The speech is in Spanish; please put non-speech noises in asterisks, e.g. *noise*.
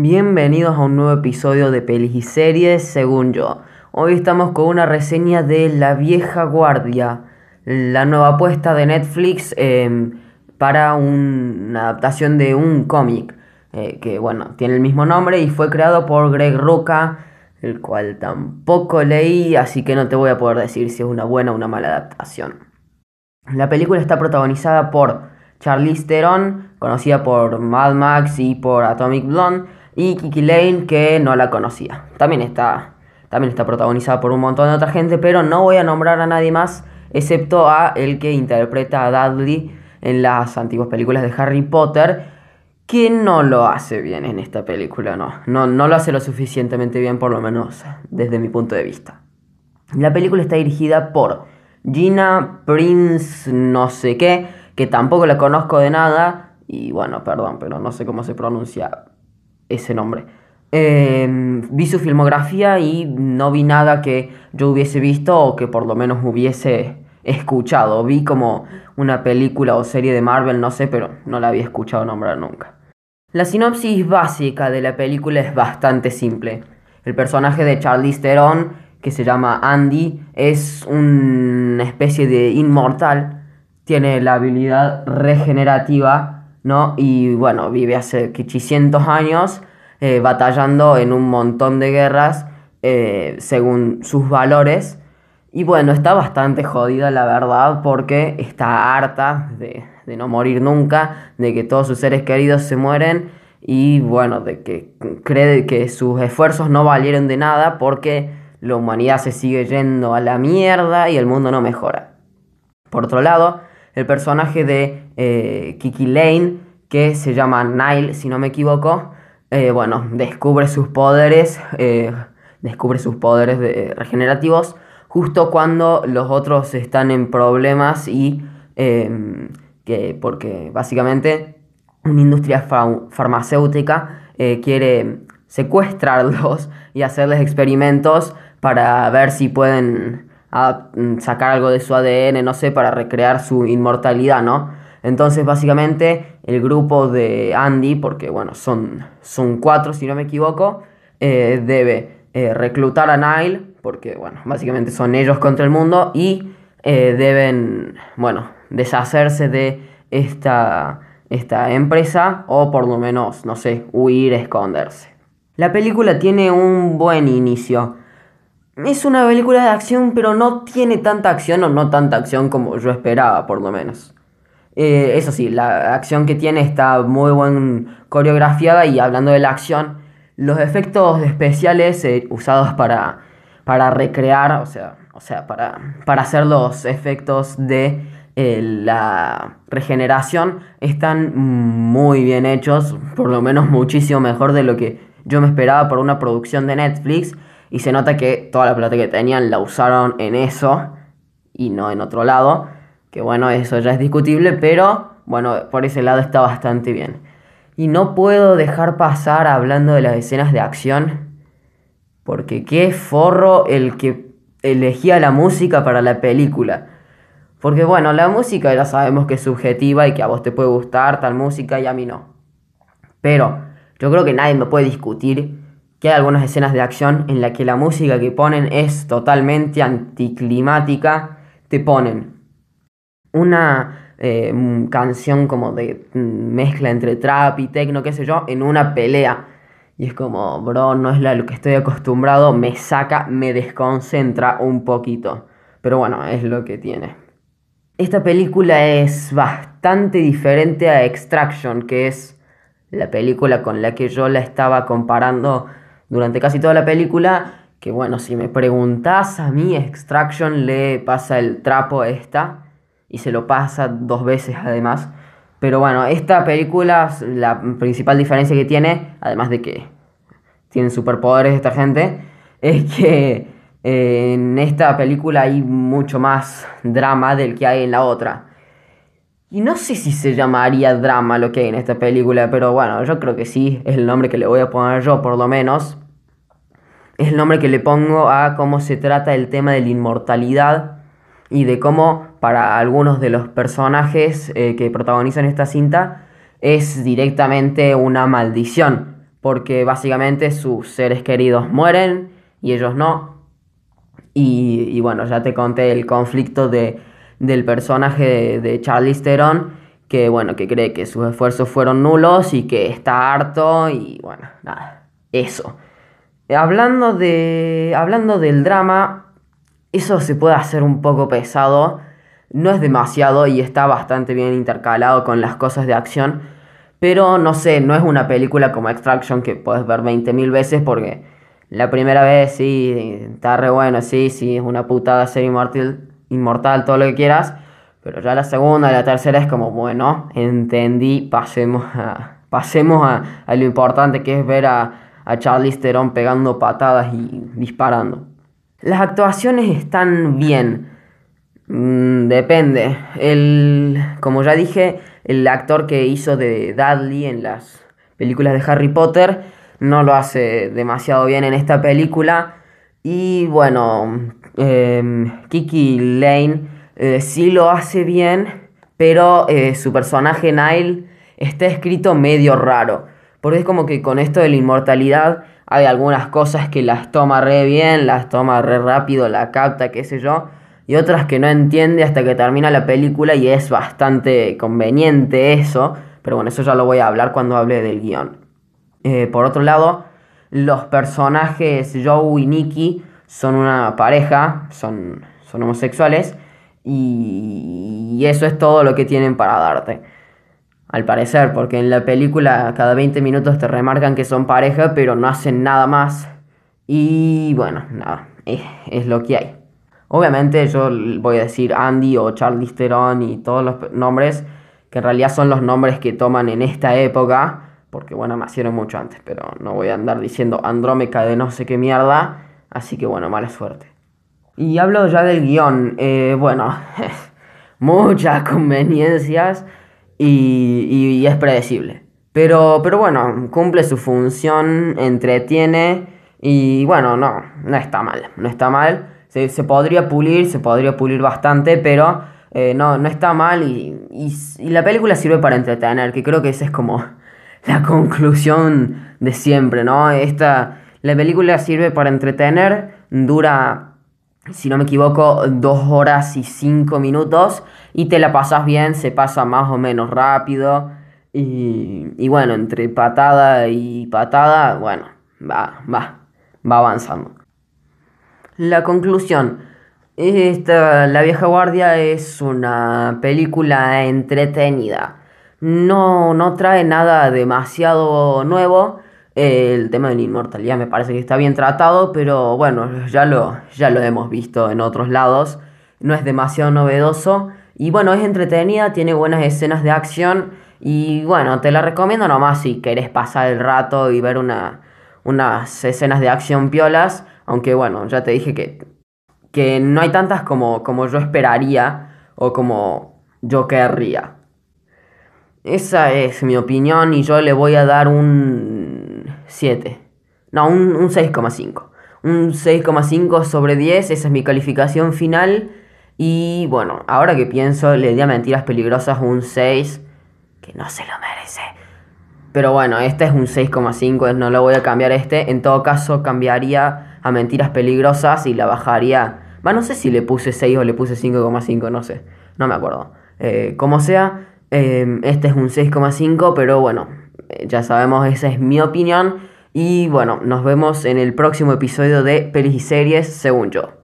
Bienvenidos a un nuevo episodio de Pelis y Series según yo. Hoy estamos con una reseña de La Vieja Guardia, la nueva apuesta de Netflix em, para una adaptación de un cómic eh, que, bueno, tiene el mismo nombre y fue creado por Greg Rucka, el cual tampoco leí, así que no te voy a poder decir si es una buena o una mala adaptación. La película está protagonizada por Charlize Theron, conocida por Mad Max y por Atomic Blonde, y Kiki Lane, que no la conocía. También está, también está protagonizada por un montón de otra gente, pero no voy a nombrar a nadie más, excepto a el que interpreta a Dudley en las antiguas películas de Harry Potter, que no lo hace bien en esta película, no. No, no lo hace lo suficientemente bien, por lo menos desde mi punto de vista. La película está dirigida por Gina Prince no sé qué, que tampoco la conozco de nada, y bueno, perdón, pero no sé cómo se pronuncia ese nombre. Em, vi su filmografía y no vi nada que yo hubiese visto o que por lo menos hubiese escuchado. Vi como una película o serie de Marvel, no sé, pero no la había escuchado nombrar nunca. La sinopsis básica de la película es bastante simple. El personaje de Charlize Theron, que se llama Andy, es una especie de inmortal. Tiene la habilidad regenerativa ¿no? Y bueno, vive hace 800 años eh, batallando en un montón de guerras eh, según sus valores. Y bueno, está bastante jodida la verdad porque está harta de, de, no morir nunca, de que todos sus seres queridos se mueren y bueno, de que cree que sus esfuerzos no valieron de nada porque la humanidad se sigue yendo a la mierda y el mundo no mejora. Por otro lado, el personaje de eh, Kiki Lane, que se llama Nile, si no me equivoco, eh, bueno, descubre sus poderes, eh, descubre sus poderes regenerativos justo cuando los otros están en problemas y em, que porque básicamente una industria farmacéutica quiere secuestrarlos y hacerles experimentos para ver si pueden a mm, sacar algo de su ADN, no sé, para recrear su inmortalidad, ¿no? Entonces, básicamente, el grupo de Andy, porque bueno, son, son cuatro si no me equivoco, eh, debe eh, reclutar a Nile, porque bueno, básicamente son ellos contra el mundo, y eh, deben, bueno, deshacerse de esta, esta empresa, o por lo menos, no sé, huir, esconderse. La película tiene un buen inicio. Es una película de acción, pero no tiene tanta acción o no tanta acción como yo esperaba, por lo menos. Eh, eso sí, la acción que tiene está muy buen coreografiada y hablando de la acción, los efectos especiales eh, usados para, para recrear, o sea, o sea para, para hacer los efectos de eh, la regeneración están muy bien hechos, por lo menos muchísimo mejor de lo que yo me esperaba por una producción de Netflix. Y se nota que toda la plata que tenían la usaron en eso y no en otro lado. Que bueno, eso ya es discutible, pero bueno, por ese lado está bastante bien. Y no puedo dejar pasar hablando de las escenas de acción. Porque qué forro el que elegía la música para la película. Porque bueno, la música ya sabemos que es subjetiva y que a vos te puede gustar tal música y a mí no. Pero yo creo que nadie me puede discutir que hay algunas escenas de acción en las que la música que ponen es totalmente anticlimática. Te ponen una eh, canción como de mezcla entre trap y techno, qué sé yo, en una pelea. Y es como, bro, no es lo que estoy acostumbrado, me saca, me desconcentra un poquito. Pero bueno, es lo que tiene. Esta película es bastante diferente a Extraction, que es la película con la que yo la estaba comparando durante casi toda la película. Que bueno, si me preguntas a mí, Extraction le pasa el trapo a esta. Y se lo pasa dos veces además. Pero bueno, esta película, la principal diferencia que tiene, además de que tienen superpoderes esta gente, es que eh, en esta película hay mucho más drama del que hay en la otra. Y no sé si se llamaría drama lo que hay en esta película, pero bueno, yo creo que sí, es el nombre que le voy a poner yo por lo menos. Es el nombre que le pongo a cómo se trata el tema de la inmortalidad y de cómo para algunos de los personajes eh, que protagonizan esta cinta es directamente una maldición. porque básicamente sus seres queridos mueren y ellos no. Y, bueno, ya te conté el conflicto de, del personaje de, de Charlize que bueno, que cree que sus esfuerzos fueron nulos y que está harto y bueno, nada, eso. Hablando, de, hablando del drama, eso se puede hacer un poco pesado, no es demasiado y está bastante bien intercalado con las cosas de acción, pero no sé, no es una película como Extraction que puedes ver 20.000 veces porque la primera vez sí, está re bueno, sí, sí, es una putada ser inmortal, inmortal, todo lo que quieras, pero ya la segunda la tercera es como, bueno, entendí, pasemos a, *laughs* pasemos a, lo importante que es ver a a Charlize pegando patadas y disparando. Las actuaciones están bien. Mm, depende. El, como ya dije, el actor que hizo de Dudley en las películas de Harry Potter no lo hace demasiado bien en esta película. Y bueno, em, Kiki Lane eh, sí lo hace bien, pero eh, su personaje Nile está escrito medio raro. Porque es como que con esto de la inmortalidad hay algunas cosas que las toma re bien, las toma re rápido, la capta, qué sé yo. Y otras que no entiende hasta que termina la película y es bastante conveniente eso. Pero bueno, eso ya lo voy a hablar cuando hable del guion. Eh, por otro lado, los personajes Joe y Nicky son una pareja, son, son homosexuales. y eso es todo lo que tienen para darte. Al parecer, porque en la película cada 20 minutos te remarcan que son pareja, pero no hacen nada más. Y bueno, nada, es, lo que hay. Obviamente yo voy a decir Andy o Charlie Theron y todos los nombres que en realidad son los nombres que toman en esta época, porque bueno, nacieron mucho antes, pero no voy a andar diciendo Andrómeca de no sé qué mierda, así que bueno, mala suerte. Y hablo ya del guion, eh, bueno, *laughs* muchas conveniencias y, es predecible. Pero, pero bueno, cumple su función, entretiene y bueno, no, no está mal, no está mal. Se, podría pulir, se podría pulir bastante, pero eh, no, no está mal y, y, la película sirve para entretener, que creo que esa es como *laughs* la conclusión de siempre, ¿no? Esta, la película sirve para entretener, dura si no me equivoco, dos horas y cinco minutos y te la pasas bien, se pasa más o menos rápido y, y bueno, entre patada y patada, bueno, va, va, va avanzando. La conclusión. Esta, la vieja guardia es una película entretenida. No, no trae nada demasiado nuevo el tema de la inmortalidad me parece que está bien tratado, pero bueno, ya lo, ya lo hemos visto en otros lados. No es demasiado novedoso. Y bueno, es entretenida, tiene buenas escenas de acción. Y bueno, te la recomiendo nomás si querés pasar el rato y ver una, unas escenas de acción piolas. Aunque bueno, ya te dije que, que no hay tantas como, como yo esperaría o como yo querría. Esa es mi opinión y yo le voy a dar un 7. No, un, 6,5. Un 6,5 sobre 10, esa es mi calificación final. Y bueno, ahora que pienso, le di a Mentiras Peligrosas un 6, que no se lo merece. Pero bueno, este es un 6,5, no lo voy a cambiar este. En todo caso, cambiaría a Mentiras Peligrosas y la bajaría. Va, no sé si le puse 6 o le puse 5,5, no sé. No me acuerdo. Eh, como sea, eh, este es un 6,5, pero bueno, ya sabemos, esa es mi opinión. Y bueno, nos vemos en el próximo episodio de Pelis y Series, según yo.